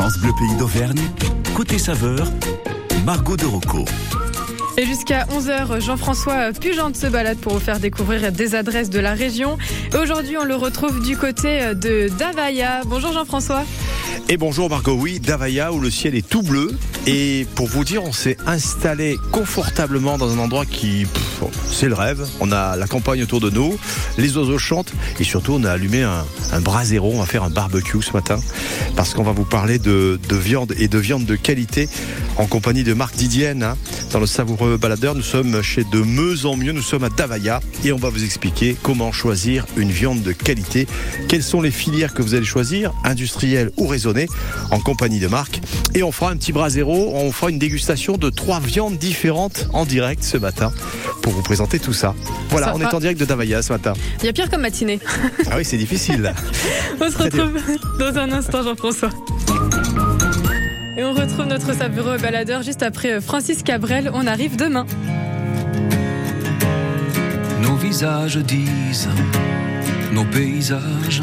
France Bleu Pays d'Auvergne, côté saveur, Margot de Rocco. Et jusqu'à 11h, Jean-François Pugente se balade pour vous faire découvrir des adresses de la région. Aujourd'hui, on le retrouve du côté de Davaya. Bonjour Jean-François. Et bonjour Margot, oui, Davaya où le ciel est tout bleu. Et pour vous dire, on s'est installé confortablement dans un endroit qui, c'est le rêve. On a la campagne autour de nous, les oiseaux chantent et surtout on a allumé un, un brasero. On va faire un barbecue ce matin parce qu'on va vous parler de, de, viande et de viande de qualité en compagnie de Marc Didienne hein, dans le savoureux baladeur. Nous sommes chez De Meuse en Mieux, nous sommes à Davaya et on va vous expliquer comment choisir une viande de qualité. Quelles sont les filières que vous allez choisir, industrielles ou raisonnées, en compagnie de Marc. Et on fera un petit brasero on fera une dégustation de trois viandes différentes en direct ce matin pour vous présenter tout ça. Voilà, on est en direct de Davaya ce matin. Il y a pire comme matinée. Ah oui, c'est difficile. on se retrouve dans un instant, Jean-François. Et on retrouve notre savoureux baladeur juste après Francis Cabrel. On arrive demain. Nos visages disent, nos paysages,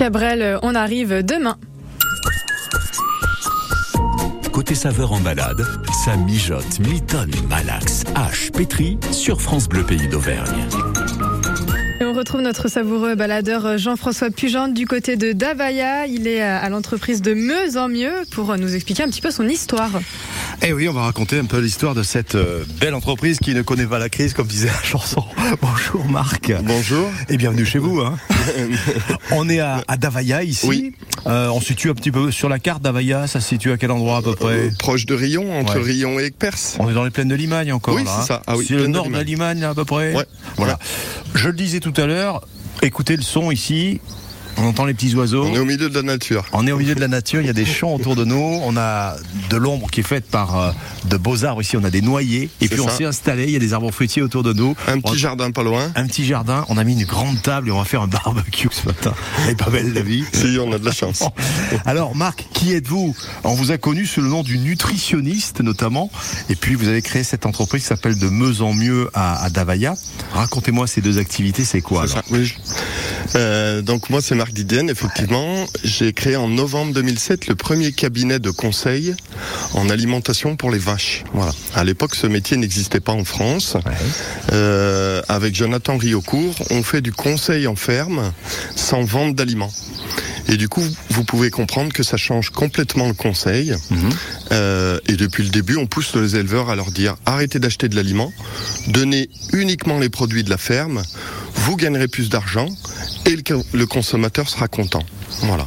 Cabrel, on arrive demain. Côté saveur en balade, ça mijote, mitonne, malaxe, hache, pétri sur France Bleu Pays d'Auvergne. Et on retrouve notre savoureux baladeur Jean-François Pugente du côté de Davaya. Il est à l'entreprise de Meuse en Mieux pour nous expliquer un petit peu son histoire. Eh oui, on va raconter un peu l'histoire de cette euh, belle entreprise qui ne connaît pas la crise, comme disait la chanson. Bonjour Marc. Bonjour. Et bienvenue chez vous. Hein. on est à, à Davaya ici. Oui. Euh, on se situe un petit peu sur la carte Davaya. Ça se situe à quel endroit à peu près Euh, proche de Rion, entre Ouais. Rion et Perse. On est dans les plaines de Limagne encore Oui, là. c'est hein. ça. Ah oui, c'est le de nord de la Limagne là, à peu près. Ouais. Voilà. Je le disais tout à l'heure. Écoutez le son ici. On entend les petits oiseaux. On est au milieu de la nature. On est au milieu de la nature, il y a des champs autour de nous, on a de l'ombre qui est faite par euh, de beaux arbres ici, on a des noyers, et puis on s'est installé, il y a des arbres fruitiers autour de nous. Un On- petit jardin pas loin. un petit jardin, on a mis une grande table et on va faire un barbecue ce matin. Elle est pas belle la vie. Si, on a de la chance. Alors Marc, qui êtes-vous? On vous a connu sous le nom du nutritionniste notamment, et puis vous avez créé cette entreprise qui s'appelle de Meuse en Mieux à, à Davaya. Racontez-moi ces deux activités, c'est quoi C'est alors? ça, oui. Euh, donc moi c'est Marc Didienne, effectivement. J'ai créé en novembre 2007 le premier cabinet de conseil en alimentation pour les vaches. Voilà. À l'époque ce métier n'existait pas en France. Ouais. Euh, avec Jonathan Riocourt, on fait du conseil en ferme sans vente d'aliments. Et du coup, vous pouvez comprendre que ça change complètement le conseil. Mhm. Euh, et depuis le début, on pousse les éleveurs à leur dire arrêtez d'acheter de l'aliment, donnez uniquement les produits de la ferme, vous gagnerez plus d'argent et le, consommateur sera content. Voilà.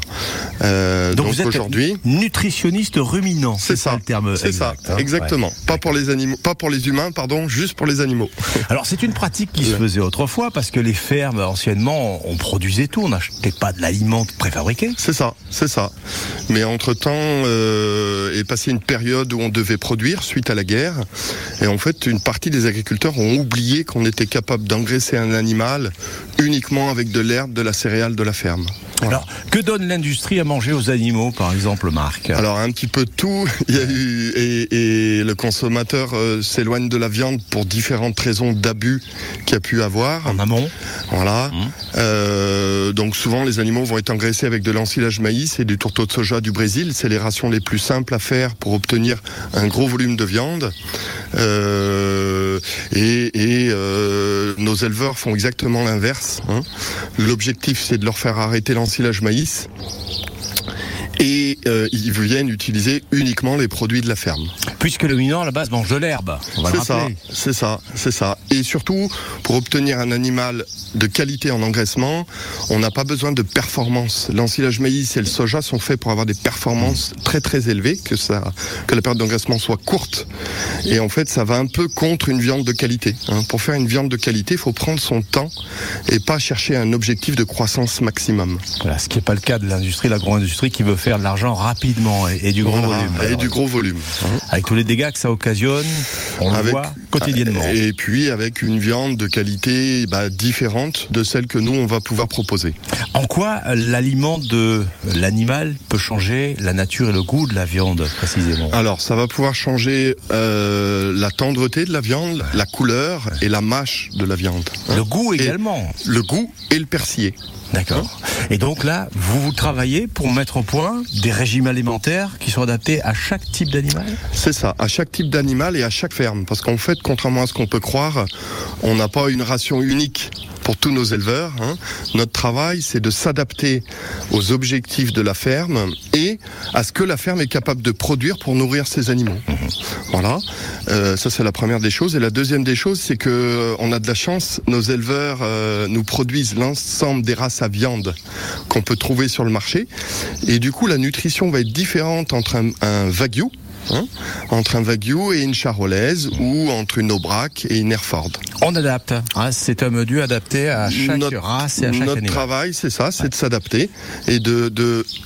Euh, donc aujourd'hui, nutritionniste ruminant, c'est ça, le terme c'est ça, hein exactement. Pas pour les animaux, pas pour les humains, pardon, juste pour les animaux. Alors c'est une pratique qui se faisait autrefois parce que les fermes anciennement on produisait tout, on n'achetait pas de l'aliment préfabriqué. C'est ça, c'est ça. Mais entre-temps, euh, est passé une période où on devait produire suite à la guerre. Et en fait, une partie des agriculteurs ont oublié qu'on était capable d'engraisser un animal uniquement avec de l'herbe, de la céréale, de la ferme. Voilà. Alors que donne l'industrie à manger aux animaux par exemple Marc Alors un petit peu de tout. Il y a eu et, et le consommateur euh, s'éloigne de la viande pour différentes raisons d'abus qu'il y a pu avoir. En amont Voilà. Mmh. Euh, donc souvent les animaux vont être engraissés avec de l'ensilage maïs et du tourteau de soja du Brésil. C'est les rations les plus simples à faire pour obtenir un gros volume de viande. Euh, et et, nos éleveurs font exactement l'inverse. hein. L'objectif c'est de leur faire arrêter l'ensilage maïs. Et euh, ils viennent utiliser uniquement les produits de la ferme. Puisque le minant à la base mange de l'herbe, C'est ça, c'est ça, c'est ça. Et surtout, pour obtenir un animal de qualité en engraissement, on n'a pas besoin de performance. L'ensilage maïs et le soja sont faits pour avoir des performances très très élevées, que ça, que la période d'engraissement soit courte. Et en fait, ça va un peu contre une viande de qualité. hein. Pour faire une viande de qualité, il faut prendre son temps et pas chercher un objectif de croissance maximum. Voilà, ce qui n'est pas le cas de l'industrie, l'agro-industrie qui veut faire de l'argent rapidement et, et du gros Voilà. volume. Et Alors, du gros volume. Avec tous les dégâts que ça occasionne, on le Avec- voit quotidiennement. Et puis avec une viande de qualité bah, différente de celle que nous on va pouvoir proposer. En quoi l'aliment de l'animal peut changer la nature et le goût de la viande précisément? Alors ça va pouvoir changer euh, la tendreté de la viande, la couleur et la mâche de la viande. hein. Le goût Et également. le goût et le persillé. D'accord. Et donc là, vous vous travaillez pour mettre au point des régimes alimentaires qui sont adaptés à chaque type d'animal? C'est ça, à chaque type d'animal et à chaque ferme. Parce qu'en fait, contrairement à ce qu'on peut croire, on n'a pas une ration unique pour tous nos éleveurs. hein. Notre travail, c'est de s'adapter aux objectifs de la ferme et à ce que la ferme est capable de produire pour nourrir ses animaux. Voilà, Euh, ça c'est la première des choses. Et la deuxième des choses, c'est que euh, on a de la chance. Nos éleveurs euh, nous produisent l'ensemble des races à viande qu'on peut trouver sur le marché. Et du coup, la nutrition va être différente entre un, un wagyu. Hein, entre un wagyu et une charolaise ou entre une aubrac et une Hereford. On adapte. hein, c'est un menu adapté à chaque Notre- race et à chaque Notre animal. travail, c'est ça, c'est de s'adapter et de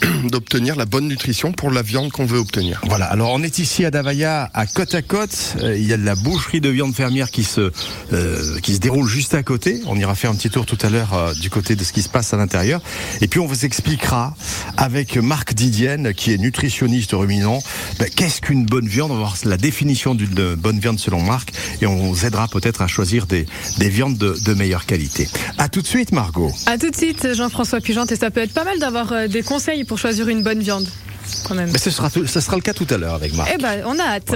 d'obtenir la bonne nutrition pour la viande qu'on veut obtenir. Voilà, alors on est ici à Davaya, à côte à côte. Euh, il y a de la boucherie de viande fermière qui se, euh, qui se déroule juste à côté. On ira faire un petit tour tout à l'heure euh, du côté de ce qui se passe à l'intérieur. Et puis on vous expliquera avec Marc Didienne, qui est nutritionniste ruminant, ben, qu'est-ce qu'une bonne viande. On va voir la définition d'une bonne viande selon Marc. Et on vous aidera peut-être à choisir des, des viandes de, de meilleure qualité. À tout de suite, Margot. À tout de suite, Jean-François Pugente, et ça peut être pas mal d'avoir euh, des conseils pour choisir une bonne viande, quand même. Mais ce sera, tout- ce sera le cas tout à l'heure avec Marc. Eh ben, on a hâte.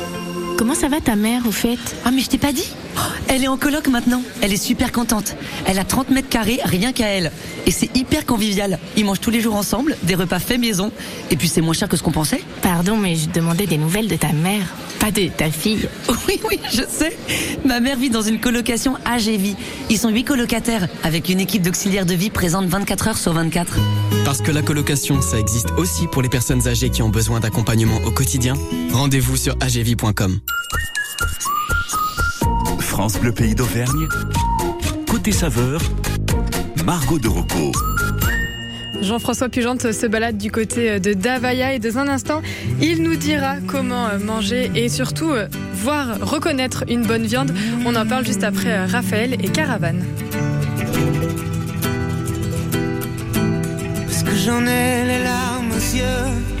Comment ça va ta mère au fait? Ah mais je t'ai pas dit Elle est en coloc maintenant. Elle est super contente. Elle a 30 mètres carrés rien qu'à elle. Et c'est hyper convivial. Ils mangent tous les jours ensemble, des repas faits maison. Et puis c'est moins cher que ce qu'on pensait. Pardon mais je demandais des nouvelles de ta mère, pas de ta fille. Oui oui je sais. Ma mère vit dans une colocation AGV. Ils sont 8 colocataires avec une équipe d'auxiliaires de vie présente 24 heures sur 24. Parce que la colocation, ça existe aussi pour les personnes âgées qui ont besoin d'accompagnement au quotidien. Rendez-vous sur agv.com. France Bleu Pays d'Auvergne. Côté saveur, Margot de Rocco. Jean-François Pugente se balade du côté de Davaya et dans un instant, il nous dira comment manger et surtout voir reconnaître une bonne viande. On en parle juste après Raphaël et Caravane. Parce que j'en ai les larmes aux yeux,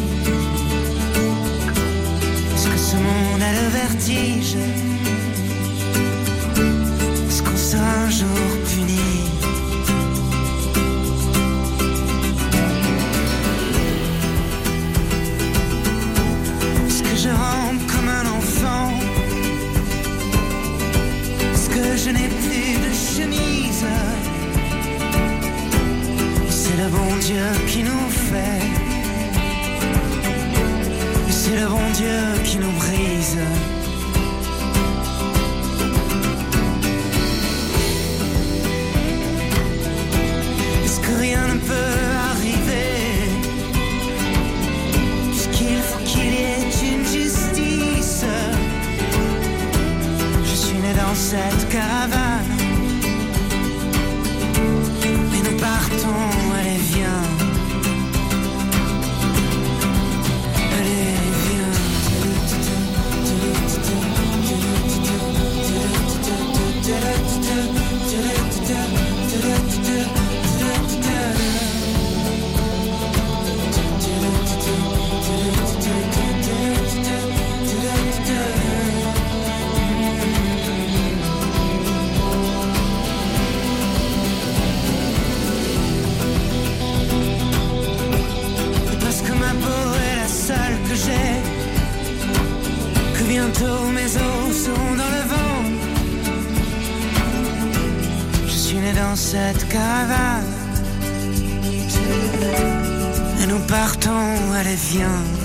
A le vertige. Est-ce qu'on sera un jour dans cette caravane. Et nous partons, allez viens.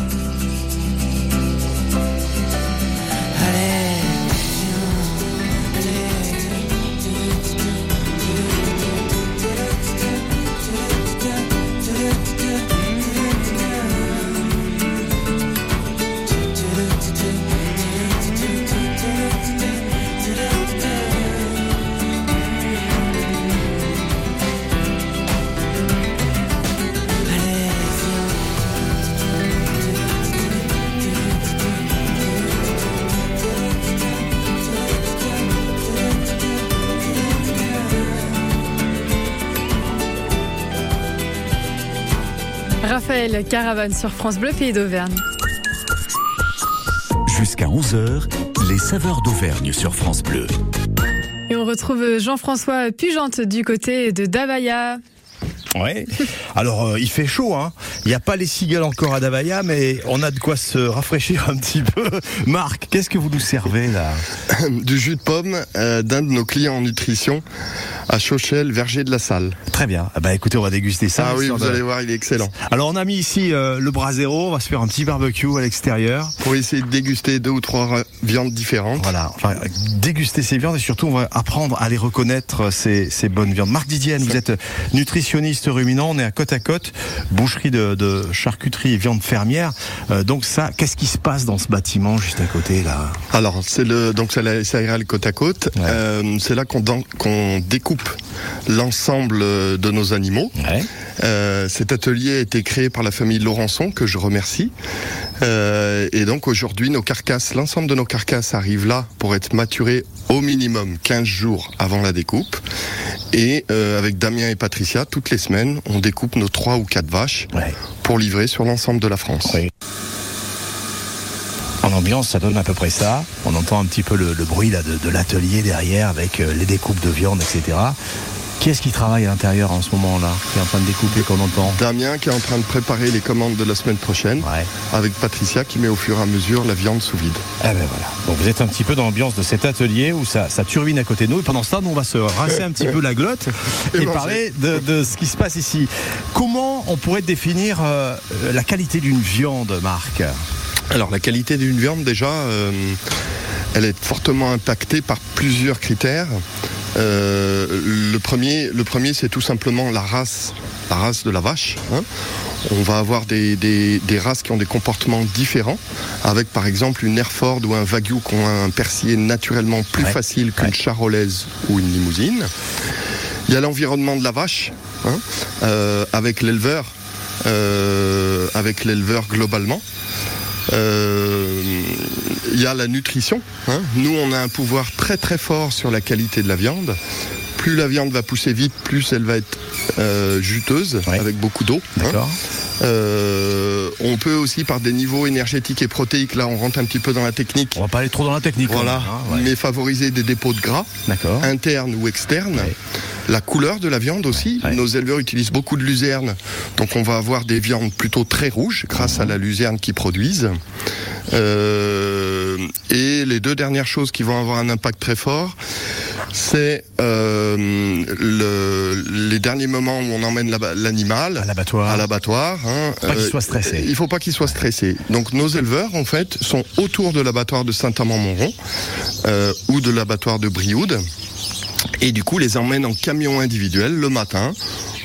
Raphaël Caravane sur France Bleu Pays d'Auvergne. Jusqu'à 11h, les saveurs d'Auvergne sur France Bleu. Et on retrouve Jean-François Pugente du côté de Davaya. Ouais. Alors euh, il fait chaud, hein. Il n'y a pas les cigales encore à Davaya, mais on a de quoi se rafraîchir un petit peu. Marc, qu'est-ce que vous nous servez là? Du jus de pomme euh, d'un de nos clients en nutrition à Chauchel, Verger de la Salle. Très bien. Ah bah écoutez, on va déguster ça. Ah oui, vous de- allez voir, il est excellent. Alors on a mis ici euh, le brasero, on va se faire un petit barbecue à l'extérieur. Pour essayer de déguster deux ou trois euh, viandes différentes. Voilà, enfin, déguster ces viandes et surtout on va apprendre à les reconnaître euh, ces, ces bonnes viandes. Marc Didienne, vous êtes nutritionniste ruminant, on est à côte à côte, boucherie de, de charcuterie et viande fermière. Euh, donc ça, qu'est-ce qui se passe dans ce bâtiment juste à côté là? Alors, c'est le donc c'est la SARL côte à côte. Ouais. Euh, c'est là qu'on dan- qu'on l'ensemble euh, de nos animaux. Euh, cet atelier a été créé par la famille Laurençon, que je remercie. Euh, et donc aujourd'hui, nos carcasses, l'ensemble de nos carcasses arrivent là pour être maturées au minimum 15 jours avant la découpe. Et euh, avec Damien et Patricia, toutes les semaines, on découpe nos trois ou quatre vaches Ouais. pour livrer sur l'ensemble de la France. Ça donne à peu près ça. On entend un petit peu le, le bruit là, de, de l'atelier derrière avec euh, les découpes de viande, etc. Qui est-ce qui travaille à l'intérieur en ce moment-là Qui est en train de découper qu'on entend Damien qui est en train de préparer les commandes de la semaine prochaine. Ouais. avec Patricia qui met au fur et à mesure la viande sous vide. Ah ben voilà. Donc vous êtes un petit peu dans l'ambiance de cet atelier où ça, ça turbine à côté de nous. Et pendant ce temps, nous, on va se rincer un petit peu la glotte Et parler de, de ce qui se passe ici. Comment on pourrait définir euh, la qualité d'une viande, Marc? Alors la qualité d'une viande déjà, euh, elle est fortement impactée par plusieurs critères. Euh, le premier, le premier c'est tout simplement la race, la race de la vache. hein. On va avoir des, des- des races qui ont des comportements différents, avec par exemple une Hereford ou un Wagyu qui ont un persillé naturellement plus Ouais. facile qu'une Ouais. charolaise ou une limousine. Il y a l'environnement de la vache, hein, euh, avec l'éleveur, euh, avec l'éleveur globalement. Euh, Il y a la nutrition. hein. Nous, on a un pouvoir très très fort sur la qualité de la viande. Plus la viande va pousser vite, plus elle va être euh, juteuse, Ouais. avec beaucoup d'eau. hein. Euh, on peut aussi, par des niveaux énergétiques et protéiques, là on rentre un petit peu dans la technique, On va pas aller trop dans la technique. quand voilà, hein, ouais. mais favoriser des dépôts de gras D'accord. interne ou externe. Ouais. La couleur de la viande aussi. Nos éleveurs utilisent beaucoup de luzerne, donc on va avoir des viandes plutôt très rouges grâce à la luzerne qu'ils produisent. Euh, et les deux dernières choses qui vont avoir un impact très fort, c'est euh, le- les derniers moments où on emmène la- l'animal À l'abattoir. à l'abattoir. hein, Pas qu'il soit stressé. Il faut pas qu'il soit stressé. Donc nos éleveurs, en fait, sont autour de l'abattoir de Saint-Amand-Montrond euh, ou de l'abattoir de Brioude. Et du coup, les emmènent en camion individuel le matin.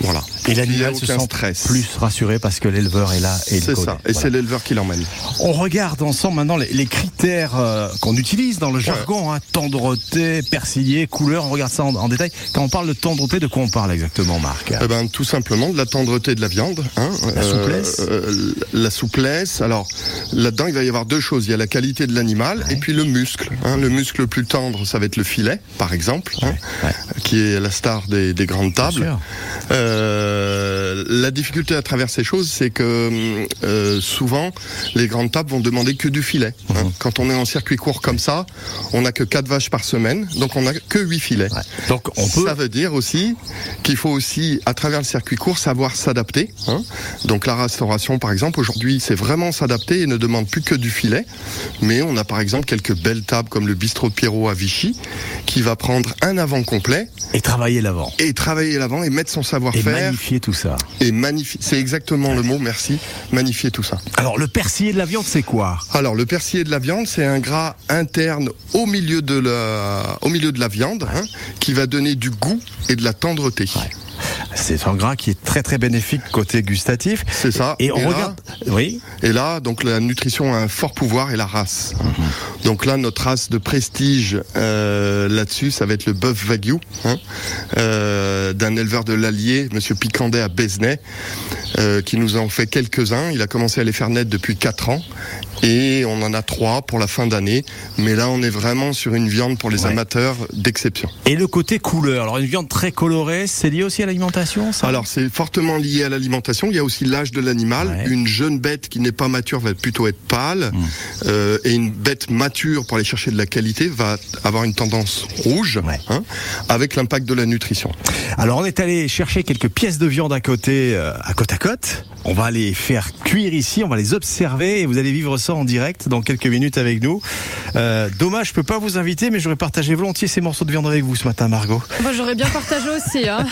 Voilà. Et l'animal se sent stress. plus rassuré parce que l'éleveur est là et C'est ça. Et Voilà. c'est l'éleveur qui l'emmène. On regarde ensemble maintenant les, les critères euh, qu'on utilise dans le jargon, hein, tendreté, persillé, couleur. On regarde ça en, en détail. Quand on parle de tendreté, de quoi on parle exactement, Marc Eh ben, tout simplement de la tendreté de la viande. hein. La souplesse. euh, La souplesse. Alors, là-dedans, il va y avoir deux choses. Il y a la qualité de l'animal et puis le muscle. hein. Le muscle le plus tendre, ça va être le filet, par exemple, hein, ouais. qui est la star des, des grandes tables. Euh, la difficulté à travers ces choses, c'est que euh, souvent, les grandes tables vont demander que du filet. hein. Mhm. Quand on est en circuit court comme ça, on n'a que quatre vaches par semaine, donc on n'a que huit filets. Donc on peut. Ça veut dire aussi qu'il faut aussi, à travers le circuit court, savoir s'adapter. hein. Donc la restauration, par exemple, aujourd'hui, c'est vraiment s'adapter et ne demande plus que du filet. Mais on a par exemple quelques belles tables comme le bistrot de Pierrot à Vichy, qui va prendre un avant complet Et travailler l'avant. et travailler l'avant et mettre son Et savoir-faire magnifier tout ça. et magnifier. C'est exactement le mot, merci. Magnifier tout ça. Alors le persillé de la viande, c'est quoi? Alors le persillé de la viande, c'est un gras interne au milieu de la, au milieu de la viande, hein, qui va donner du goût et de la tendreté. C'est un gras qui est très très bénéfique côté gustatif. C'est ça. Et on Et là- regarde. Oui. Et là, donc la nutrition a un fort pouvoir et la race. Donc là, notre race de prestige euh, là-dessus, ça va être le bœuf Wagyu, hein, euh, d'un éleveur de l'Allier, Monsieur Picandet à Besnay, euh, qui nous en fait quelques-uns. Il a commencé à les faire naître depuis 4 ans. Et on en a trois pour la fin d'année. Mais là, on est vraiment sur une viande pour les Ouais. amateurs d'exception. Et le côté couleur. Alors une viande très colorée, c'est lié aussi à l'alimentation ça? Alors c'est fortement lié à l'alimentation. Il y a aussi l'âge de l'animal. Ouais. Une jeune bête qui n'est pas mature va plutôt être pâle, euh, et une bête mature pour aller chercher de la qualité va avoir une tendance rouge, Ouais. hein, avec l'impact de la nutrition. Alors on est allé chercher quelques pièces de viande à côté, euh, à côte à côte. On va les faire cuire ici, on va les observer et vous allez vivre ça en direct dans quelques minutes avec nous. Euh, dommage, je peux pas vous inviter, mais j'aurais partagé volontiers ces morceaux de viande avec vous ce matin, Margot. Moi, j'aurais bien partagé aussi. Hein.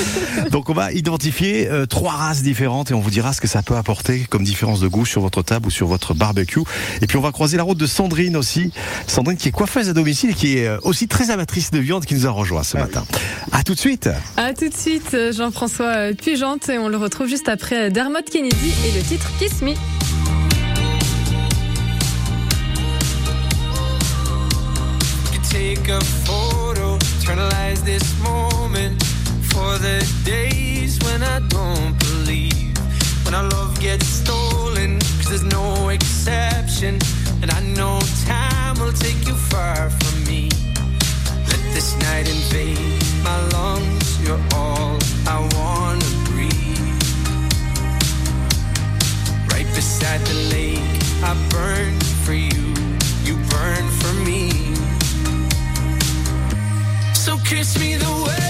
Donc on va identifier euh, trois races différentes et on vous dira ce que ça peut apporter comme différence de goût sur votre table ou sur votre barbecue. Et puis on va croiser la route de Sandrine aussi. Sandrine qui est coiffeuse à domicile et qui est euh, aussi très amatrice de viande qui nous a rejoint ce matin. À tout de suite. À tout de suite, Jean-François Pugente, et on le retrouve juste après Dermot Kennedy et le titre Kiss Me. Take a photo, eternalize this moment for the days when I don't believe. When our love gets stolen, cause there's no exception. And I know time will take you Kiss me the way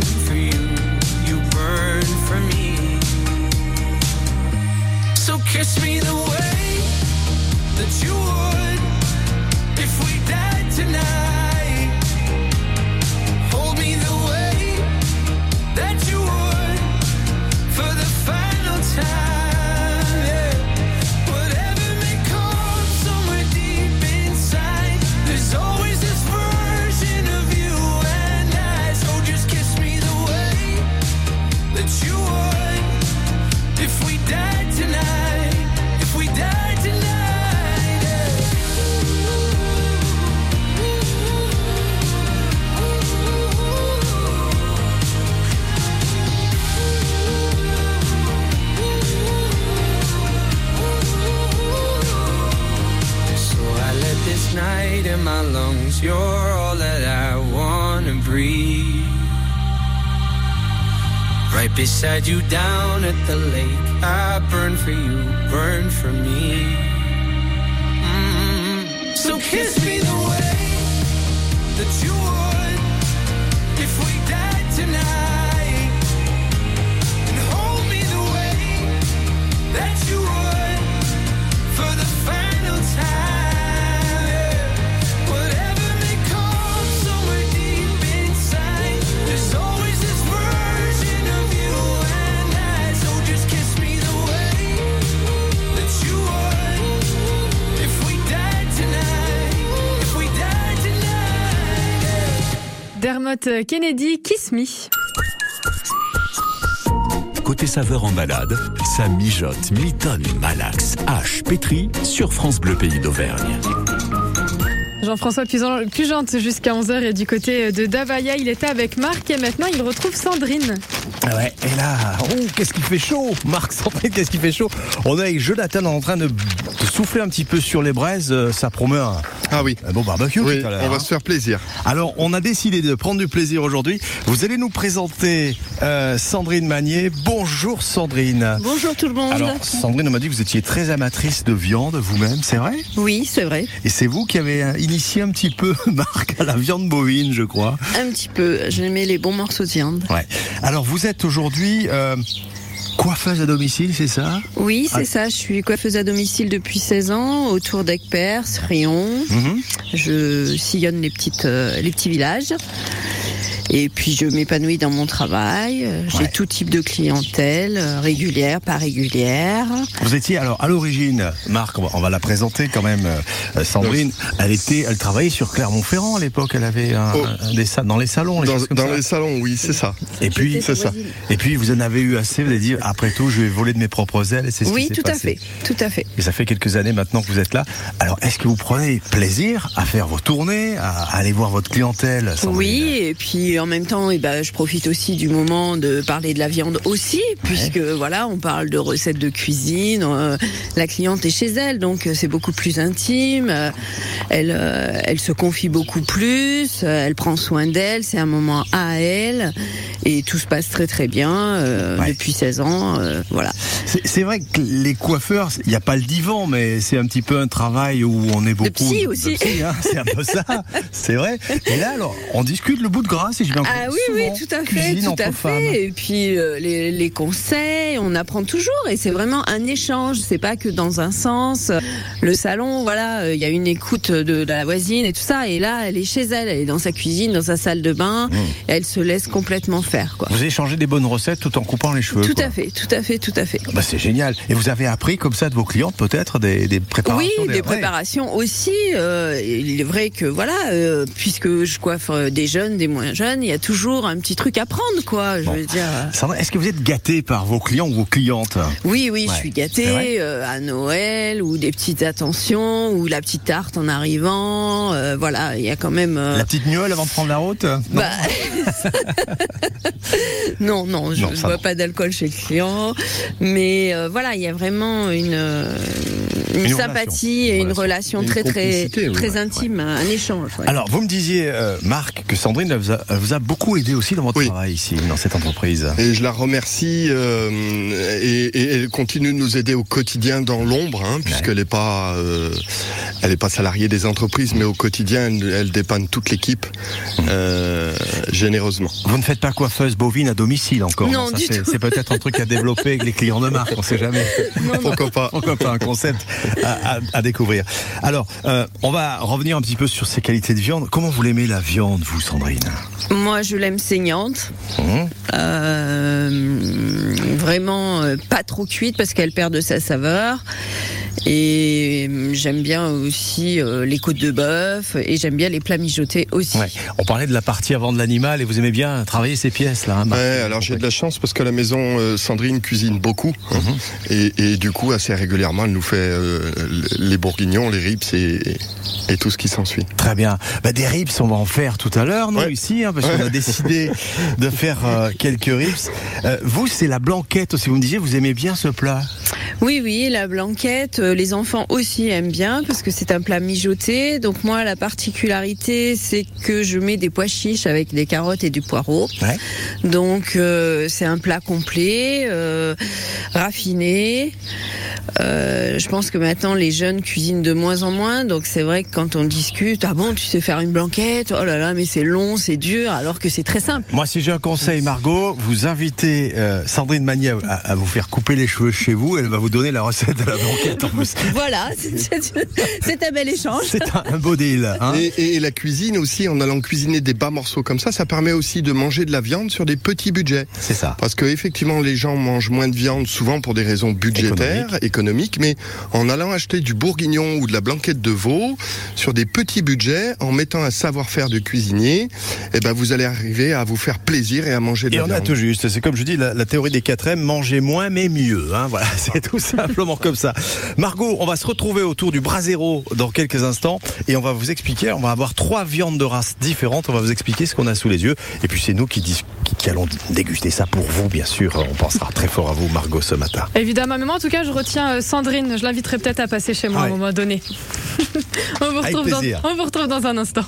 kiss me the you down Côté saveur en balade, ça mijote, mitonne, malaxe, hache, pétri sur France Bleu Pays d'Auvergne. Jean-François Pugent- Pugente jusqu'à 11h et du côté de Davaya, il était avec Marc et maintenant il retrouve Sandrine. Ah Ouais, et là, oh, qu'est-ce qu'il fait chaud Marc Sandrine, qu'est-ce qu'il fait chaud On est avec Jonathan en train de, souffler un petit peu sur les braises, euh, ça promet un, Ah oui. un bon barbecue Oui, tout à l'heure. on va hein. se faire plaisir. Alors, on a décidé de prendre du plaisir aujourd'hui. Vous allez nous présenter euh, Sandrine Magnier. Bonjour Sandrine. Bonjour tout le monde. Alors, Sandrine on m'a dit que vous étiez très amatrice de viande vous-même, c'est vrai? Oui, c'est vrai. Et c'est vous qui avez euh, initié un petit peu Marc à la viande bovine, je crois. Un petit peu. J'aimais les bons morceaux de viande. Ouais. Alors, vous êtes aujourd'hui euh, coiffeuse à domicile, c'est ça? Oui, c'est Ah. ça. Je suis coiffeuse à domicile depuis 16 ans, autour d'Aiguepers, Rion. Mhm. Je sillonne les, petites, euh, les petits villages. Et puis je m'épanouis dans mon travail. Euh, J'ai tout type de clientèle, euh, régulière, pas régulière. Vous étiez alors à l'origine, Marc, on va, la présenter quand même. euh, Sandrine, elle était, elle travaillait sur Clermont-Ferrand à l'époque. Elle avait un, Oh. un- des sa- dans les salons. les Dans, choses comme dans ça. les salons, oui, c'est ça. Et puis, C'est ça. Et puis vous en avez eu assez. Vous avez dit après tout, je vais voler de mes propres ailes. Et c'est ce Oui, qui tout à passé. fait, tout à fait. Et ça fait quelques années maintenant que vous êtes là. Alors, est-ce que vous prenez plaisir à faire vos tournées, à à aller voir votre clientèle Sandrine Oui, et puis en même temps, eh ben, je profite aussi du moment de parler de la viande aussi, puisque voilà, on parle de recettes de cuisine. euh, la cliente est chez elle, donc euh, c'est beaucoup plus intime. euh, elle, euh, elle se confie beaucoup plus. elle prend soin d'elle. C'est un moment à elle, et tout se passe très très bien depuis 16 ans. voilà. C'est vrai que les coiffeurs, il n'y a pas le divan, mais c'est un petit peu un travail où on est beaucoup. psy aussi. hein, c'est un peu ça, c'est vrai. Et là, alors, on discute le bout de gras, je Ah oui, oui, tout à fait, tout à femmes. fait. Et puis euh, les, les conseils, on apprend toujours, et c'est vraiment un échange. C'est pas que dans un sens. Le salon, voilà, euh, il y a une écoute de, de la voisine et tout ça. Et là, elle est chez elle, elle est dans sa cuisine, dans sa salle de bain, et elle se laisse complètement faire, quoi. Vous échangez des bonnes recettes tout en coupant les cheveux. Tout quoi. à fait, tout à fait, tout à fait. Bah, c'est génial. Et vous avez appris comme ça de vos clientes peut-être des, des préparations Oui, des préparations aussi. euh, il est vrai que voilà, euh, puisque je coiffe des jeunes, des moins jeunes, il y a toujours un petit truc à prendre, quoi. Je veux dire. Sandra, est-ce que vous êtes gâté par vos clients ou vos clientes Oui, oui, Ouais. je suis gâtée euh, à Noël ou des petites attentions ou la petite tarte en arrivant. euh, voilà, il y a quand même. euh, La petite gnôle avant de prendre la route Non. bah, non, non, je ne bois pas d'alcool chez le client, mais voilà, il y a vraiment une une, Une sympathie et une relation Une très très oui, très ouais, intime, un échange. Alors, vous me disiez, Marc, que Sandrine vous, a, vous a beaucoup aidé aussi dans votre Oui. travail ici, dans cette entreprise. Et je la remercie euh, et, et elle continue de nous aider au quotidien dans l'ombre, hein, puisqu'elle n'est pas, euh, elle est pas salariée des entreprises, mais au quotidien elle, elle dépanne toute l'équipe euh, généreusement. Vous ne faites pas coiffeuse bovine à domicile encore Non, Ça, du c'est, tout. c'est peut-être un truc à développer avec les clients de Marc, on sait jamais. Pourquoi pas Pourquoi pas un concept à, à- à découvrir. Alors, euh, on va revenir un petit peu sur ces qualités de viande. Comment vous l'aimez la viande, vous, Sandrine? Moi, je l'aime saignante. Hum Euh, vraiment euh, pas trop cuite parce qu'elle perd de sa saveur. Et euh, j'aime bien aussi euh, les côtes de bœuf et j'aime bien les plats mijotés aussi. Ouais. On parlait de la partie avant de l'animal et vous aimez bien travailler ces pièces là. hein, Ouais, alors j'ai de la chance parce qu'à la maison, euh, Sandrine cuisine beaucoup. hein. et, et du coup, assez régulièrement, elle nous fait euh, les bourguignons, les ribs et, et tout ce qui s'ensuit. Très bien. Bah, des ribs, on va en faire tout à l'heure, nous, Ouais. ici, hein, parce qu'on a décidé de faire euh, quelques ribs. Euh, vous, c'est la blanquette aussi. Vous me disiez, vous aimez bien ce plat? Oui, oui, la blanquette, euh, les enfants aussi aiment bien parce que c'est un plat mijoté. Donc moi, la particularité, c'est que je mets des pois chiches avec des carottes et du poireau. Ouais. Donc euh, c'est un plat complet, euh, raffiné. Euh, je pense que maintenant les jeunes cuisinent de moins en moins, donc c'est vrai que quand on discute, ah bon, tu sais faire une blanquette, oh là là, mais c'est long, c'est dur, alors que c'est très simple. Moi, si j'ai un conseil, Margot, vous invitez euh, Sandrine Magnier à, à vous faire couper les cheveux chez vous. Elle va vous donner la recette de la blanquette en plus. Voilà, c'est- un bel échange. C'est un, un beau deal. Hein Et, et la cuisine aussi, en allant cuisiner des bas morceaux comme ça, ça permet aussi de manger de la viande sur des petits budgets. c'est ça. Parce que effectivement, les gens mangent moins de viande souvent pour des raisons budgétaires, économiques, mais en allant acheter du bourguignon ou de la blanquette de veau sur des petits budgets, en mettant un savoir-faire de cuisinier, eh ben vous allez arriver à vous faire plaisir et à manger de Et la on a tout juste. C'est comme je dis, la, la théorie des 4 M, manger moins mais mieux. Hein, voilà, c'est tout simplement comme ça. Margot, on va se retrouver autour du brasero dans quelques instants et on va vous expliquer, on va avoir trois viandes de races différentes, on va vous expliquer ce qu'on a sous les yeux et puis c'est nous qui, dis- qui, qui allons déguster ça pour vous, bien sûr. On pensera très fort à vous, Margot, ce matin. Évidemment, mais moi en tout cas, je retiens euh, Sandrine. Je l'inviterai peut-être à passer chez moi Ouais. à un moment donné. on, vous retrouve dans, on vous retrouve dans un instant.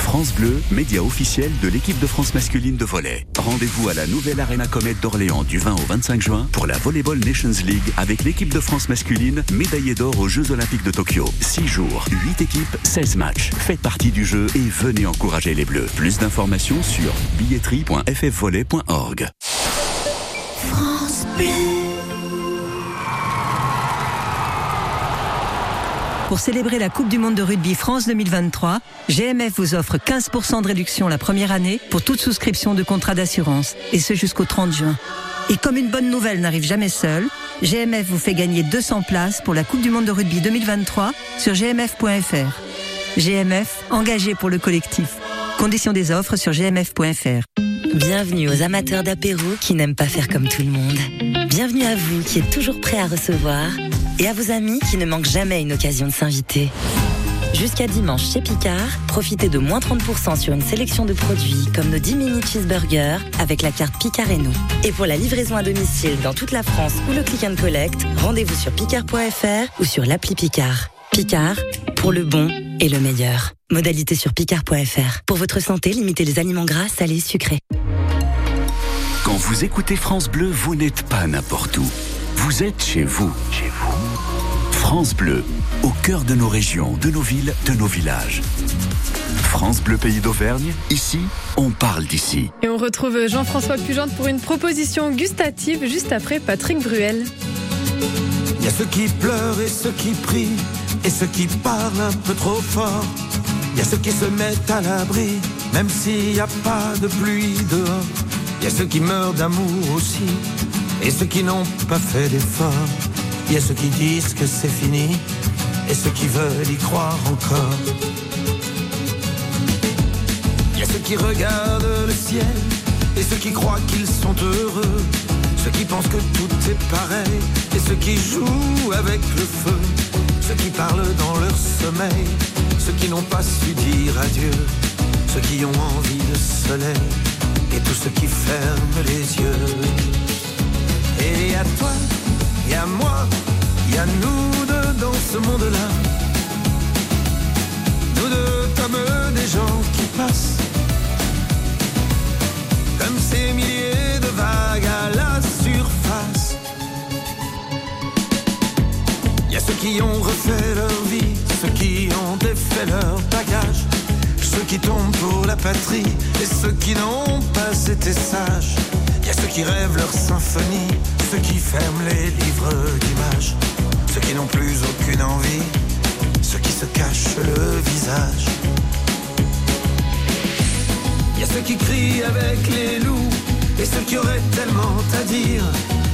France Bleu, média officiel de l'équipe de France masculine de volley. Rendez-vous à la nouvelle Arena Comet d'Orléans du 20 au 25 juin pour la Volleyball Nations League avec l'équipe de France masculine médaillée d'or aux Jeux Olympiques de Tokyo. 6 jours, 8 équipes, 16 matchs. Faites partie du jeu et venez encourager les Bleus. Plus d'informations sur billetterie.ffvolley.org. France Pour célébrer la Coupe du Monde de rugby France 2023, GMF vous offre 15% de réduction la première année pour toute souscription de contrat d'assurance, et ce jusqu'au 30 juin. Et comme une bonne nouvelle n'arrive jamais seule, GMF vous fait gagner 200 places pour la Coupe du Monde de rugby 2023 sur gmf.fr. GMF, engagé pour le collectif. Conditions des offres sur gmf.fr. Bienvenue aux amateurs d'apéro qui n'aiment pas faire comme tout le monde. Bienvenue à vous qui êtes toujours prêts à recevoir et à vos amis qui ne manquent jamais une occasion de s'inviter. Jusqu'à dimanche chez Picard, profitez de moins 30% sur une sélection de produits comme nos 10 mini cheeseburgers avec la carte Picard et nous. Et pour la livraison à domicile dans toute la France ou le click and collect, rendez-vous sur picard.fr ou sur l'appli Picard. Picard, pour le bon et le meilleur. Modalité sur picard.fr. Pour votre santé, limitez les aliments gras, salés, sucrés. Quand vous écoutez France Bleu, vous n'êtes pas n'importe où. Vous êtes chez vous. Chez vous. France Bleu, au cœur de nos régions, de nos villes, de nos villages. France Bleu Pays d'Auvergne, ici, on parle d'ici. Et on retrouve Jean-François Pugente pour une proposition gustative juste après Patrick Bruel. Il y a ceux qui pleurent et ceux qui prient, et ceux qui parlent un peu trop fort. Il y a ceux qui se mettent à l'abri, même s'il n'y a pas de pluie dehors. Il y a ceux qui meurent d'amour aussi, et ceux qui n'ont pas fait d'effort. Il y a ceux qui disent que c'est fini, et ceux qui veulent y croire encore. Il y a ceux qui regardent le ciel, et ceux qui croient qu'ils sont heureux. Ceux qui pensent que tout est pareil, et ceux qui jouent avec le feu. Ceux qui parlent dans leur sommeil, ceux qui n'ont pas su dire adieu. Ceux qui ont envie de soleil, et tous ceux qui ferment les yeux. Et à toi, et à moi, y a nous deux dans ce monde-là. Nous deux comme des gens qui passent. Comme ces milliers de vagues à la surface. Y a ceux qui ont refait leur vie, ceux qui ont défait leur bagage. Ceux qui tombent pour la patrie et ceux qui n'ont pas été sages. Y a ceux qui rêvent leur symphonie, ceux qui ferment les livres d'images. Ceux qui n'ont plus aucune envie, ceux qui se cachent le visage. Y a ceux qui crient avec les loups et ceux qui auraient tellement à dire.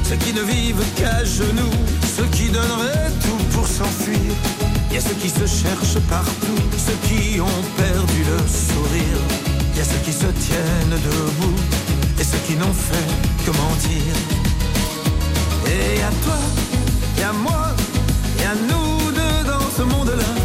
Ceux qui ne vivent qu'à genoux, ceux qui donneraient tout pour s'enfuir. Y a ceux qui se cherchent partout, ceux qui ont perdu le sourire. Y a ceux qui se tiennent debout et ceux qui n'ont fait que mentir. Et à toi, et à moi, et à nous deux dans ce monde-là.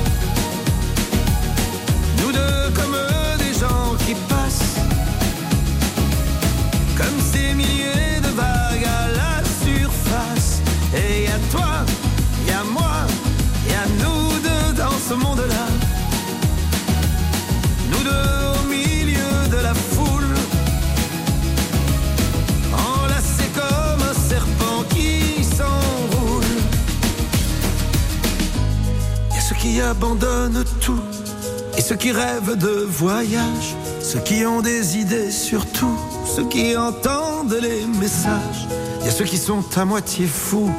Qui rêvent de voyage, ceux qui ont des idées surtout, ceux qui entendent les messages. Il y a ceux qui sont à moitié fous,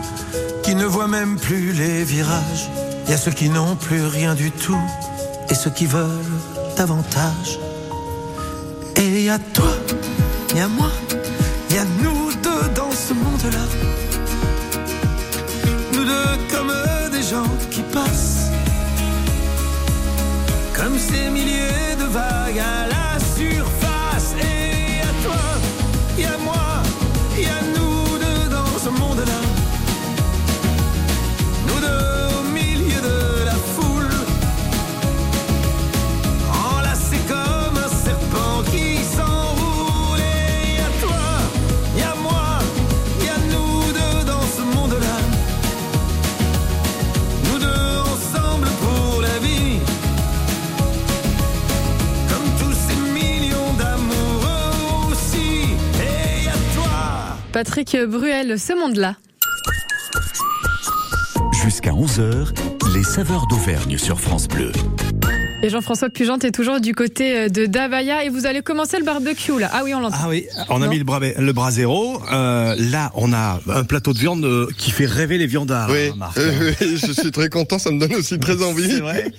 qui ne voient même plus les virages. Il y a ceux qui n'ont plus rien du tout, et ceux qui veulent davantage. Et il y a toi, il y a moi, il y a nous deux dans ce monde-là. Nous deux comme des gens qui passent. Comme ces milliers de vagues à la surface. Patrick Bruel, ce monde-là. Jusqu'à 11h, les saveurs d'Auvergne sur France Bleu. Et Jean-François Pugente est toujours du côté euh, de Davaya et vous allez commencer le barbecue là. Ah oui, on l'entend. Ah oui, on a Non. mis le bras, le bras zéro. Euh, là, on a un plateau de viande euh, qui fait rêver les viandards. Oui, hein, Marc. euh, oui, je suis très content, ça me donne aussi très envie. C'est vrai.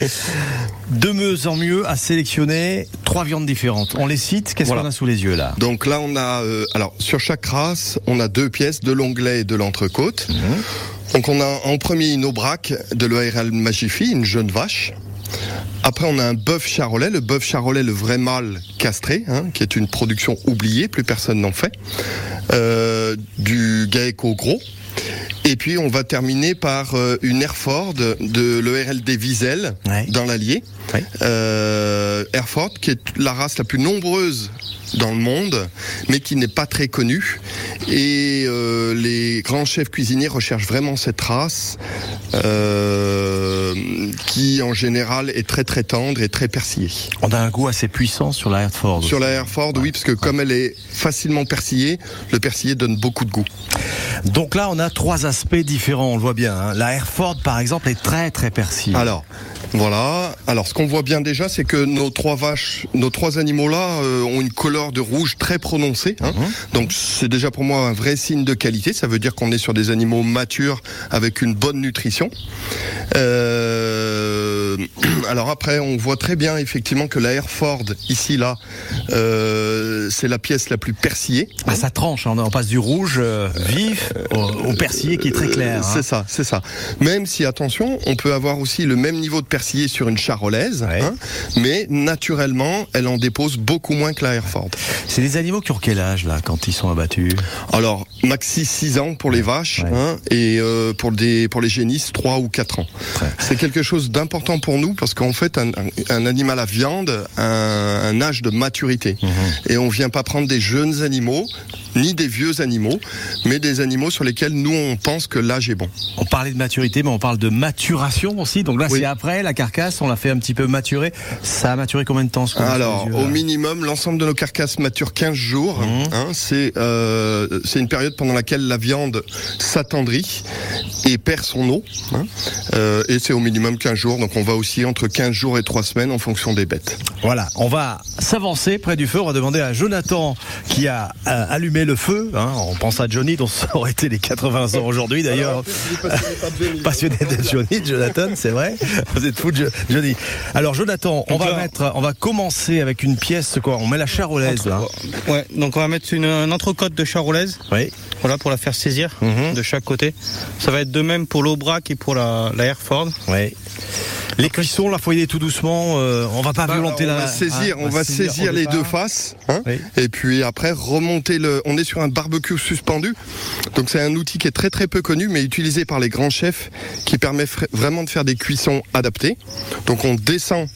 De mieux en mieux à sélectionner trois viandes différentes. On les cite. Qu'est-ce Voilà. qu'on a sous les yeux là Donc là, on a, euh, alors sur chaque race, on a deux pièces, de l'onglet et de l'entrecôte. Mhm. Donc on a en premier une aubrac de l'ORL Magifie, une jeune vache. Après, on a un bœuf charolais, le bœuf charolais, le vrai mâle castré, hein, qui est une production oubliée, plus personne n'en fait. Euh, du Gaeco gros. Et puis, on va terminer par euh, une Hereford de l'ERL des Wiesel, dans l'Allier. Euh, Hereford, qui est la race la plus nombreuse dans le monde, mais qui n'est pas très connue. Et euh, les grands chefs cuisiniers recherchent vraiment cette race, euh, qui en général est très très tendre et très persillée. On a un goût assez puissant sur la Hereford. Sur la Hereford, oui, parce que comme elle est facilement persillée, le persillé donne beaucoup de goût. Donc là, on a trois aspects différents, on le voit bien. hein. La Hereford, par exemple, est très très persillée. Alors, voilà. Alors, ce qu'on voit bien déjà, c'est que nos trois vaches, nos trois animaux-là euh, ont une couleur de rouge très prononcée. hein. Donc, c'est déjà pour moi un vrai signe de qualité. Ça veut dire qu'on est sur des animaux matures avec une bonne nutrition. Euh, alors après, on voit très bien effectivement que la Hereford, ici là, euh, c'est la pièce la plus persillée. Ah, ça tranche, hein. on passe du rouge vif au, au persillé qui est très clair. hein. C'est ça, c'est ça. Même si, attention, on peut avoir aussi le même niveau de persillé sur une charolaise, hein, mais naturellement, elle en dépose beaucoup moins que la Hereford. C'est des animaux qui ont quel âge là quand ils sont abattus? Alors, maxi 6 ans pour les vaches, hein, et euh, pour, des, pour les génisses, 3 ou 4 ans. C'est quelque chose d'important pour nous, parce qu'en fait, un, un- animal à viande a un, un âge de maturité. Et on vient pas prendre des jeunes animaux, ni des vieux animaux, mais des animaux sur lesquels nous, on pense que l'âge est bon. On parlait de maturité, mais on parle de maturation aussi. Donc là, c'est après la carcasse, on l'a fait un petit peu maturer. Ça a maturé combien de temps ce Alors, au minimum, l'ensemble de nos carcasses mature 15 jours. Mmh. Hein, c'est euh, c'est une période pendant laquelle la viande s'attendrit et perd son eau. hein. Euh, et c'est au minimum 15 jours. Donc, on va aussi entre 15 jours et 3 semaines en fonction des bêtes. Voilà, on va s'avancer près du feu. On va demander à Jonathan qui a euh, allumé le feu. hein. On pense à Johnny, dont ça aurait été les 80 ans aujourd'hui d'ailleurs. Passionné de Johnny, Jonathan, c'est vrai. Fou de Johnny. Alors Jonathan, on Donc va là- mettre, on va commencer avec une pièce quoi. On met la charolaise là. Ouais, donc on va mettre une, une entrecôte de charolaise. Oui. Voilà, pour la faire saisir Mhm. de chaque côté. Ça va être de même pour l'Aubrac et pour la, la Hereford. Oui. Les cuissons, la foyer tout doucement. euh, on va pas Bah, violenter on la. va saisir, on va saisir les deux faces, hein, et puis après remonter le. On est sur un barbecue suspendu, donc c'est un outil qui est très très peu connu, mais utilisé par les grands chefs, qui permet vraiment de faire des cuissons adaptées. Donc on descend,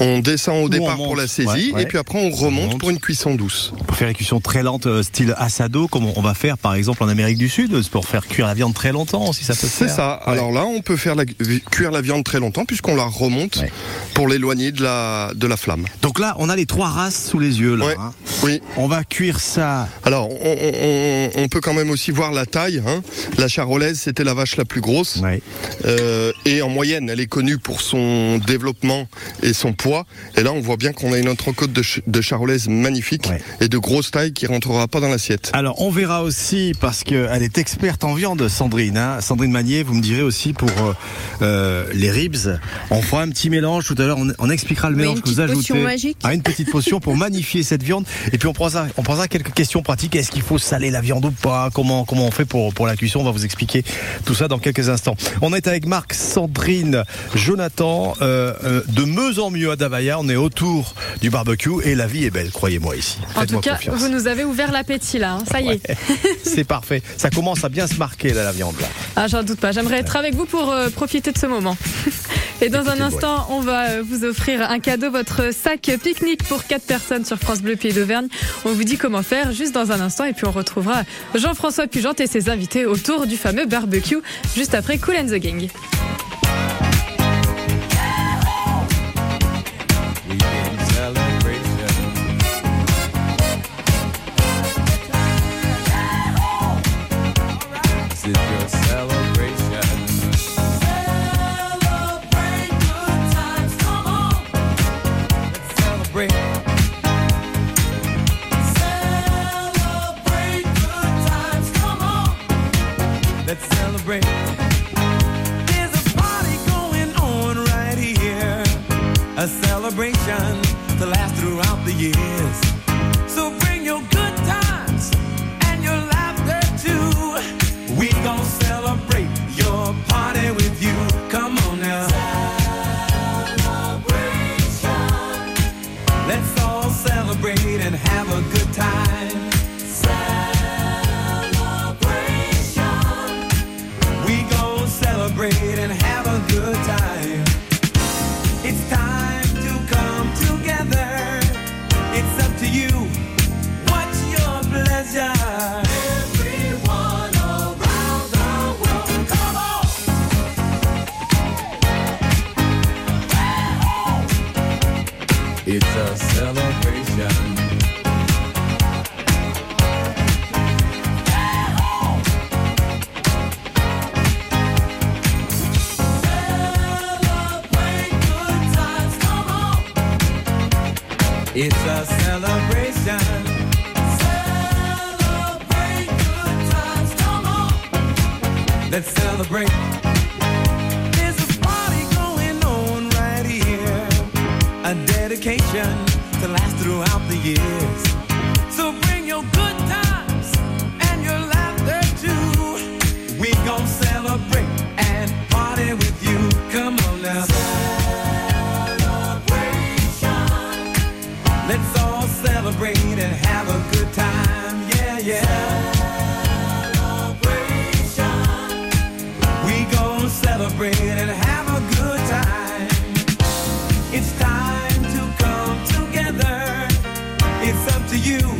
on descend au départ pour la saisie, ouais, ouais. et puis après on remonte pour une cuisson douce. Pour faire une cuisson très lente, euh, style assado, comme on va faire par exemple en Amérique du Sud, pour faire cuire la viande très longtemps, si ça peut se C'est ça. Alors là, on peut faire la, cuire la viande très longtemps puisqu'on la remonte pour l'éloigner de la de la flamme. Donc là, on a les trois races sous les yeux là. Ouais. hein. Oui. On va cuire ça. Alors, on, on- on- on peut quand même aussi voir la taille. hein. La charolaise, c'était la vache la plus grosse. Euh, et en moyenne, elle est connue pour son développement et son poids. Et là, on voit bien qu'on a une entrecôte de, ch- de charolaise magnifique et de grosse taille qui rentrera pas dans l'assiette. Alors on verra aussi parce qu'elle est experte en viande, Sandrine. hein. Sandrine Magnier, vous me direz aussi pour euh, euh, les ribs. On fera un petit mélange tout à l'heure. On, on expliquera le mélange que vous petite ajoutez. potion magique. Ah, une petite potion pour magnifier cette viande. Et puis on posera, on posera quelques questions pratiques. Est-ce qu'il faut saler la viande ou pas? Comment comment on fait pour pour la cuisson? On va vous expliquer tout ça dans quelques instants. On est avec Marc, Sandrine, Jonathan, euh, euh, de mieux en mieux à Davaya. On est autour du barbecue et la vie est belle, croyez-moi ici. En tout cas, confiance. vous nous avez ouvert l'appétit là, hein. ça y est. C'est parfait. Ça commence à bien se marquer là, la viande là. Ah, j'en doute pas. J'aimerais être avec vous pour euh, profiter de ce moment. Et dans un instant, on va euh, vous offrir un cadeau, votre sac pique-nique pour 4 personnes sur France Bleu Pays d'Auvergne. On vous dit comment faire juste dans un instant et puis on retrouvera Jean-François Pugente et ses invités autour du fameux barbecue juste après Cool and the Gang. celebrate. There's a party going on right here, a celebration to last throughout the years. All celebrate and have a good time. Yeah, yeah. Celebration. We gon' celebrate and have a good time. It's time to come together. It's up to you.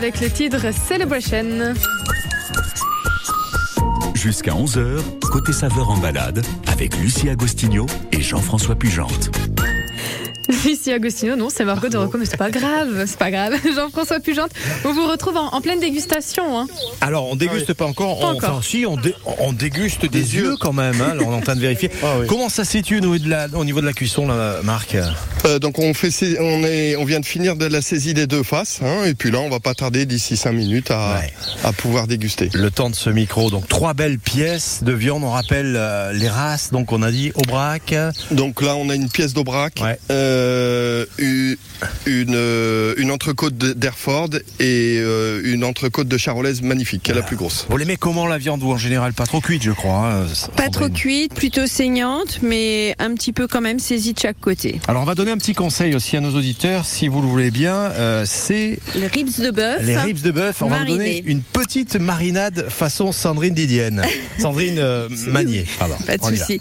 Avec le titre Celebration. Jusqu'à 11h, côté saveur en balade, avec Lucie Agostinho et Jean-François Pugente. Lucie Agostino, non, c'est Margot de Rocco, mais c'est pas grave, c'est pas grave. Jean-François Pugente, on vous retrouve en, en pleine dégustation. Hein. Alors, on déguste pas encore. Pas on- encore. Enfin, si, on, dé- on déguste des, yeux quand même. hein. On est en train de vérifier. Comment ça se situe au niveau de la, au niveau de la cuisson, là, Marc? Euh, donc on fait, on est, on vient de finir de la saisie des deux faces, hein, et puis là on va pas tarder d'ici 5 minutes à, à pouvoir déguster. Le temps de ce micro. Donc, trois belles pièces de viande. On rappelle euh, les races. Donc, on a dit Aubrac. Donc là on a une pièce d'Aubrac, euh, une, une, euh, une entrecôte d'Hereford et euh, une entrecôte de Charolaise magnifique, qui est la plus grosse. Vous l'aimez comment la viande ou en général? Pas trop cuite, je crois. hein, Pas trop cuite, plutôt saignante, mais un petit peu quand même saisie de chaque côté. Alors on va donner un petit conseil aussi à nos auditeurs, si vous le voulez bien, euh, c'est Les ribs de bœuf. les ribs de bœuf. On va donner une petite marinade façon Sandrine Didienne. Sandrine euh, Manier. Pardon. Pas de souci.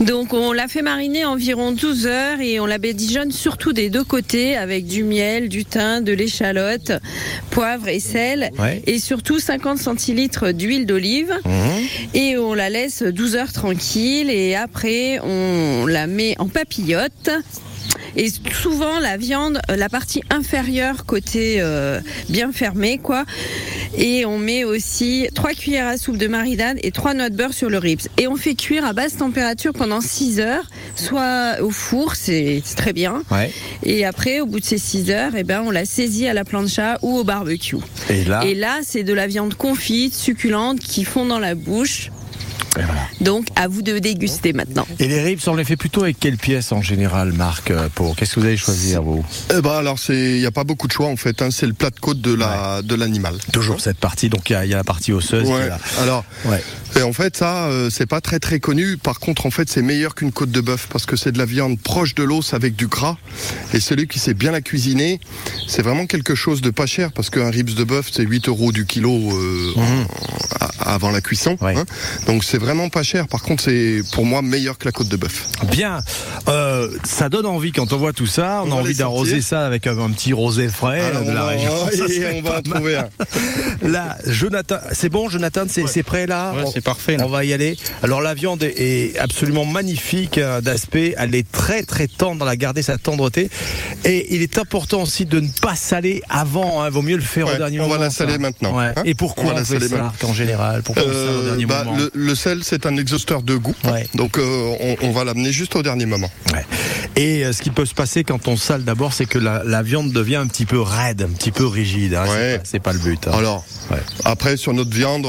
Donc on l'a fait mariner environ 12 heures et on la badigeonne surtout des deux côtés avec du miel, du thym, de l'échalote, poivre et sel, Ouais. et surtout 50 centilitres d'huile d'olive. Et on la laisse 12 heures tranquille, et après on la met en papillote. Et souvent la viande, euh, la partie inférieure côté euh, bien fermé quoi. Et on met aussi 3 cuillères à soupe de marinade et 3 noix de beurre sur le ribs. Et on fait cuire à basse température pendant 6 heures, soit au four, c'est c'est très bien. Ouais. Et après, au bout de ces 6 heures, eh ben, on la saisit à la plancha ou au barbecue. Et là, Et là, c'est de la viande confite, succulente, qui fond dans la bouche. Donc, à vous de déguster maintenant. et les ribs, on les fait plutôt avec quelle pièce en général, Marc euh, pour Qu'est-ce que vous allez choisir, vous? Eh ben alors c'est, il y a pas beaucoup de choix en fait. hein. C'est le plat de côte de la de l'animal. Toujours cette partie, donc il y, a- il y a la partie osseuse. qui est Ouais. là. Alors, Ouais. Et en fait, ça, euh, c'est pas très très connu. Par contre, en fait, c'est meilleur qu'une côte de bœuf parce que c'est de la viande proche de l'os avec du gras. Et celui qui sait bien la cuisiner, c'est vraiment quelque chose de pas cher parce qu'un ribs de bœuf, c'est 8 euros du kilo euh, a- avant la cuisson. hein. Donc c'est vraiment pas cher. Par contre, c'est pour moi meilleur que la côte de bœuf. Bien, Euh, ça donne envie quand on voit tout ça. On, a envie d'arroser ça avec un, un petit rosé frais Alors, euh, de la région. et on va en trouver un. Là, Jonathan, c'est bon, Jonathan, c'est prêt là? Ouais, c'est parfait, là. On va y aller. Alors la viande est, absolument magnifique euh, d'aspect. Elle est très très tendre. Elle a gardé sa tendreté. Et il est important aussi de ne pas saler avant. Hein. Vaut mieux le faire au dernier on va moment. la saler ça. maintenant, Ouais. hein. Et pourquoi On on, va la fait saler ça maintenant. en général Pourquoi au Euh, dernier bah, moment? le, le sel, c'est un exhausteur de goût. Donc euh, on, on va l'amener juste au dernier moment. Ouais. Et euh, ce qui peut se passer quand on sale d'abord, c'est que la, la viande devient un petit peu raide, un petit peu rigide. hein. C'est pas- C'est pas, le but. hein. Alors, après sur notre viande,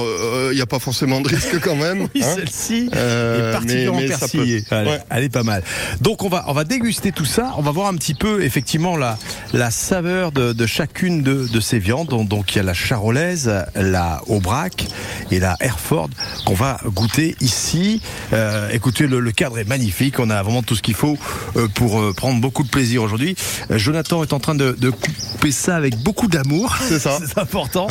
il n'y a pas forcément de quand même. Oui, hein. celle-ci Euh, est particulièrement mais- persillée. peut. Elle, Ouais. elle est pas mal. Donc on va on va déguster tout ça. On va voir un petit peu effectivement la la saveur de, de chacune de, de ces viandes. Donc, il y a la charolaise, la aubrac et la Hereford qu'on va goûter ici. Euh, écoutez, le, le cadre est magnifique. On a vraiment tout ce qu'il faut euh, pour euh, prendre beaucoup de plaisir aujourd'hui. Euh, Jonathan est en train de, de couper ça avec beaucoup d'amour. C'est ça. C'est important.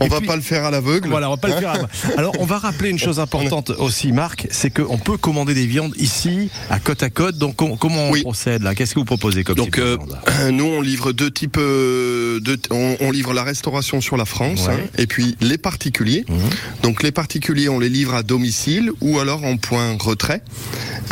On Et va puis- pas le faire à l'aveugle. Voilà, on va pas le faire. Hein à- Alors, on va rappeler une chose importante aussi, Marc, c'est qu'on peut commander des viandes ici, à côte à côte. Donc, on- comment on procède là? Qu'est-ce que vous proposez comme Donc euh, nous on livre deux types euh, on, on livre la restauration sur la France Ouais. hein, et puis les particuliers. Donc les particuliers on les livre à domicile ou alors en point retrait.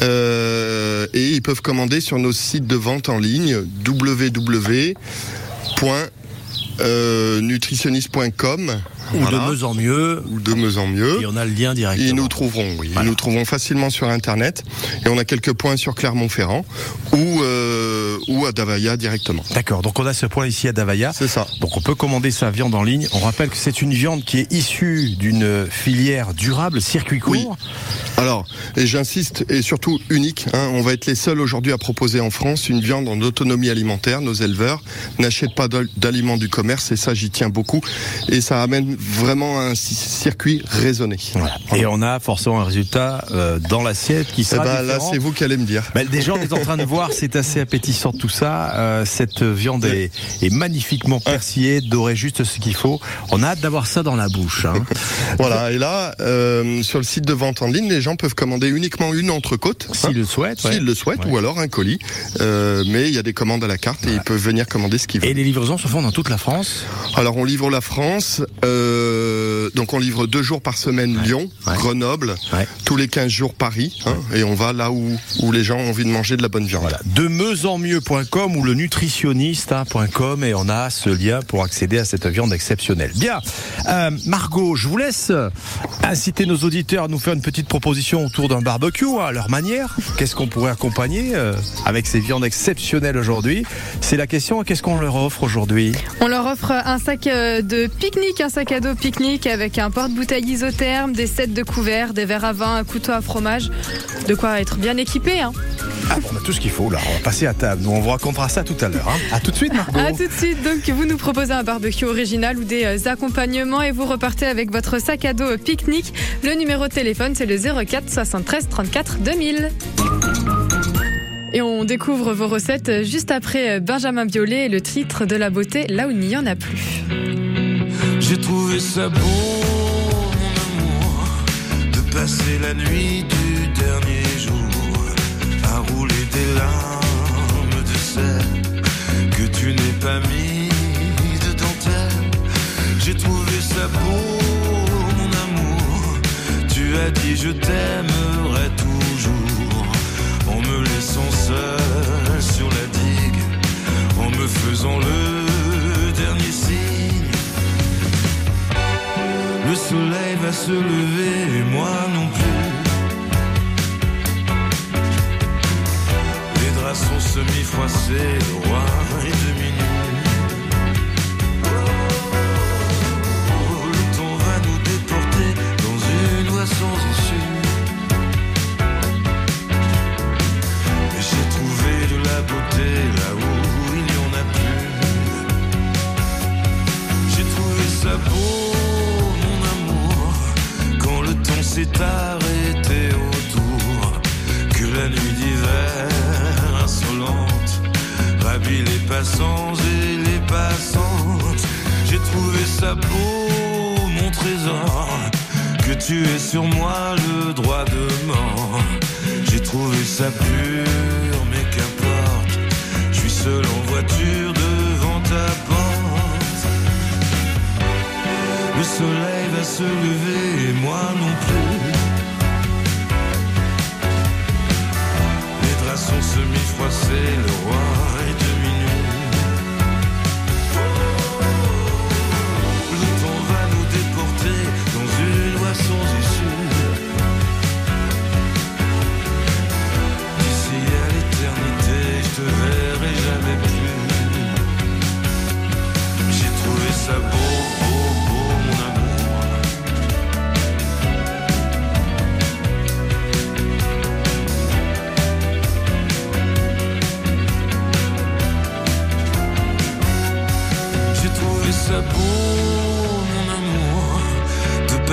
Euh, et ils peuvent commander sur nos sites de vente en ligne www.nutritionniste.com Ou de mieux en mieux. Ou de mieux en mieux. Et on a le lien directement. Et nous trouverons, oui. Nous trouverons facilement sur Internet. Et on a quelques points sur Clermont-Ferrand ou, euh, ou à Davaya directement. D'accord, donc on a ce point ici à Davaya. C'est ça. Donc on peut commander sa viande en ligne. On rappelle que c'est une viande qui est issue d'une filière durable, circuit court. Oui. Alors, et j'insiste, et surtout unique, hein, on va être les seuls aujourd'hui à proposer en France une viande en autonomie alimentaire. Nos éleveurs n'achètent pas d'al- d'aliments du commerce et ça, j'y tiens beaucoup. Et ça amène vraiment un ci- circuit raisonné. Et on a forcément un résultat euh, dans l'assiette qui Eh sera ben, là, c'est vous qui allez me dire. Ben, déjà, on est en train de voir, c'est assez appétissant tout ça. Euh, cette viande est, est magnifiquement persillée, dorée juste ce qu'il faut. On a hâte d'avoir ça dans la bouche. hein. Voilà, et là, euh, sur le site de vente en ligne, les gens peuvent commander uniquement une entrecôte. S'ils le souhaitent. S'ils ouais. le souhaitent, ou alors un colis. Euh, mais il y a des commandes à la carte et ils peuvent venir commander ce qu'ils veulent. Et les livraisons se font dans toute la France Alors on livre la France, euh, euh, donc on livre deux jours par semaine Lyon, Grenoble, tous les 15 jours Paris, hein, et on va là où, où les gens ont envie de manger de la bonne viande. de mieux-en-mieux.com ou le nutritionniste.com et on a ce lien pour accéder à cette viande exceptionnelle. Bien, Euh, Margot, je vous laisse inciter nos auditeurs à nous faire une petite proposition autour d'un barbecue hein, à leur manière. Qu'est-ce qu'on pourrait accompagner euh, avec ces viandes exceptionnelles aujourd'hui? C'est la question. Qu'est-ce qu'on leur offre aujourd'hui? On leur offre un sac euh, de pique-nique, un sac à dos pique-nique avec un porte-bouteille isotherme, des sets de couverts, des verres à vin, un couteau à fromage. De quoi être bien équipé. Hein. Ah, on a tout ce qu'il faut là. On va passer à table. Nous, on vous racontera ça tout à l'heure. hein. À tout de suite, Margot. A tout de suite, donc vous nous proposez un barbecue original ou des euh, accompagnements et vous repartez avec votre sac à dos pique-nique. Le numéro de téléphone c'est le 04 73 34 2000. Et on découvre vos recettes juste après euh, Benjamin Biolay et le titre de la beauté là où il n'y en a plus. J'ai trouvé ça beau, mon amour, de passer la nuit du dernier jour à rouler des larmes de sel que tu n'es pas mis de dentelle. J'ai trouvé ça beau, mon amour, tu as dit je t'aime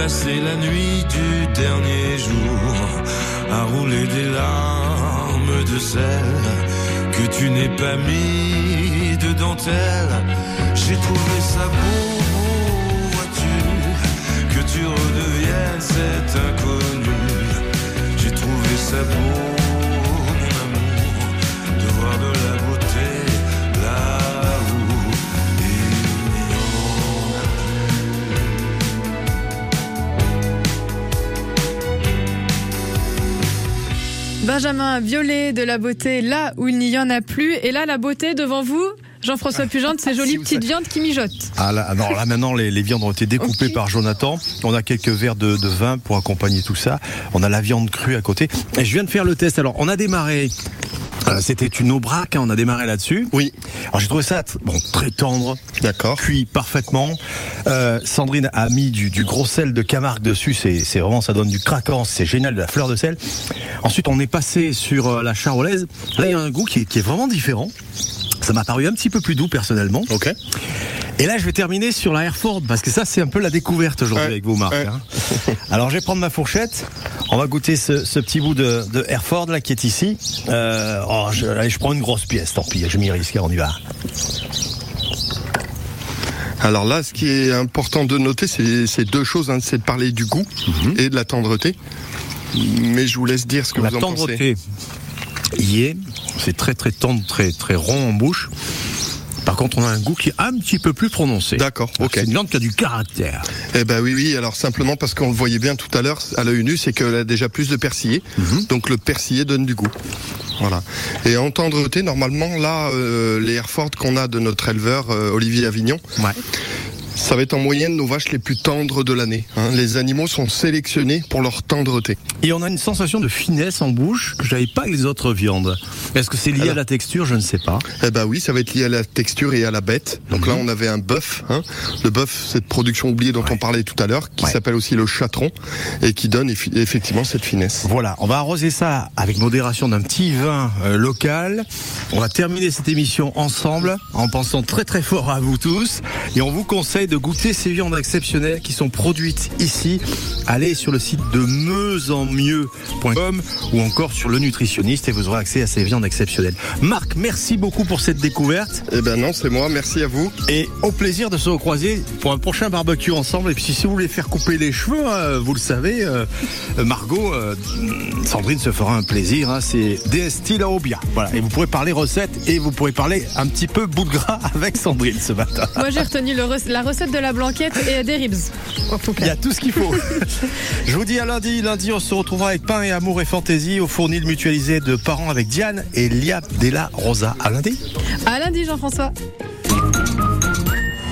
de passer la nuit du dernier jour à rouler des larmes de sel que tu n'es pas mis de dentelle. J'ai trouvé ça beau, vois-tu, que tu redeviennes cet inconnu. J'ai trouvé ça beau, mon amour, de voir de la beauté Benjamin Violet de la beauté là où il n'y en a plus. Et là, la beauté devant vous, Jean-François Pugente, ces jolies petites viandes qui mijotent. Ah là, non, là maintenant les, les viandes ont été découpées par Jonathan. On a quelques verres de, de vin pour accompagner tout ça. On a la viande crue à côté. Et je viens de faire le test. Alors on a démarré. Euh, C'était une aubrac, hein, on a démarré là-dessus. Oui. Alors j'ai trouvé ça bon très tendre, d'accord, cuit parfaitement. Euh, Sandrine a mis du, du gros sel de Camargue dessus, c'est c'est vraiment ça donne du craquant, c'est génial de la fleur de sel. Ensuite on est passé sur euh, la charolaise. Là il y a un goût qui est, qui est vraiment différent. Ça m'a paru un petit peu plus doux personnellement. Ok. Et là, je vais terminer sur la Airford parce que ça, c'est un peu la découverte aujourd'hui avec vous, Marc. hein. Alors, je vais prendre ma fourchette. On va goûter ce, ce petit bout de, de Airford là qui est ici. Euh, oh, je, allez, je prends une grosse pièce. Tant pis, je m'y risque. On y va. Alors là, ce qui est important de noter, c'est deux choses. hein. c'est de parler du goût et de la tendreté. Mais je vous laisse dire ce que la vous en tendreté y est. C'est très très tendre, très très rond en bouche. Par contre, on a un goût qui est un petit peu plus prononcé. D'accord, ok. C'est une viande qui a du caractère. Eh ben oui, oui. Alors simplement parce qu'on le voyait bien tout à l'heure à l'œil nu, c'est qu'elle a déjà plus de persillé. Mhm. Donc le persillé donne du goût. Voilà. Et en tendreté, normalement, là, euh, les Hereford qu'on a de notre éleveur euh, Olivier Avignon, ça va être en moyenne nos vaches les plus tendres de l'année. hein. Les animaux sont sélectionnés pour leur tendreté. Et on a une sensation de finesse en bouche que j'avais pas avec les autres viandes. Est-ce que c'est lié à la texture? Je ne sais pas. Eh ben oui, ça va être lié à la texture et à la bête. Donc là, on avait un bœuf. Hein. Le bœuf, cette production oubliée dont on parlait tout à l'heure, qui s'appelle aussi le chatron et qui donne effectivement cette finesse. Voilà, on va arroser ça avec modération d'un petit vin euh, local. On va terminer cette émission ensemble en pensant très très fort à vous tous et on vous conseille de goûter ces viandes exceptionnelles qui sont produites ici. Allez sur le site de meuxenmieux.com ou encore sur le nutritionniste et vous aurez accès à ces viandes exceptionnelles. Marc, merci beaucoup pour cette découverte. Eh ben non, c'est moi, merci à vous. Et au plaisir de se recroiser pour un prochain barbecue ensemble. Et puis si vous voulez faire couper les cheveux, hein, vous le savez, euh, Margot, euh, Sandrine se fera un plaisir. hein, c'est des styles à Obia. Voilà. Et vous pourrez parler recettes et vous pourrez parler un petit peu bout de gras avec Sandrine ce matin. Moi, j'ai retenu le rec- la recette recette de la blanquette et des ribs. En tout Il y a tout ce qu'il faut. Je vous dis à lundi. Lundi, on se retrouvera avec Pain et Amour et Fantaisie au fournil mutualisé de parents avec Diane et Lia Della Rosa. À lundi. À lundi, Jean-François.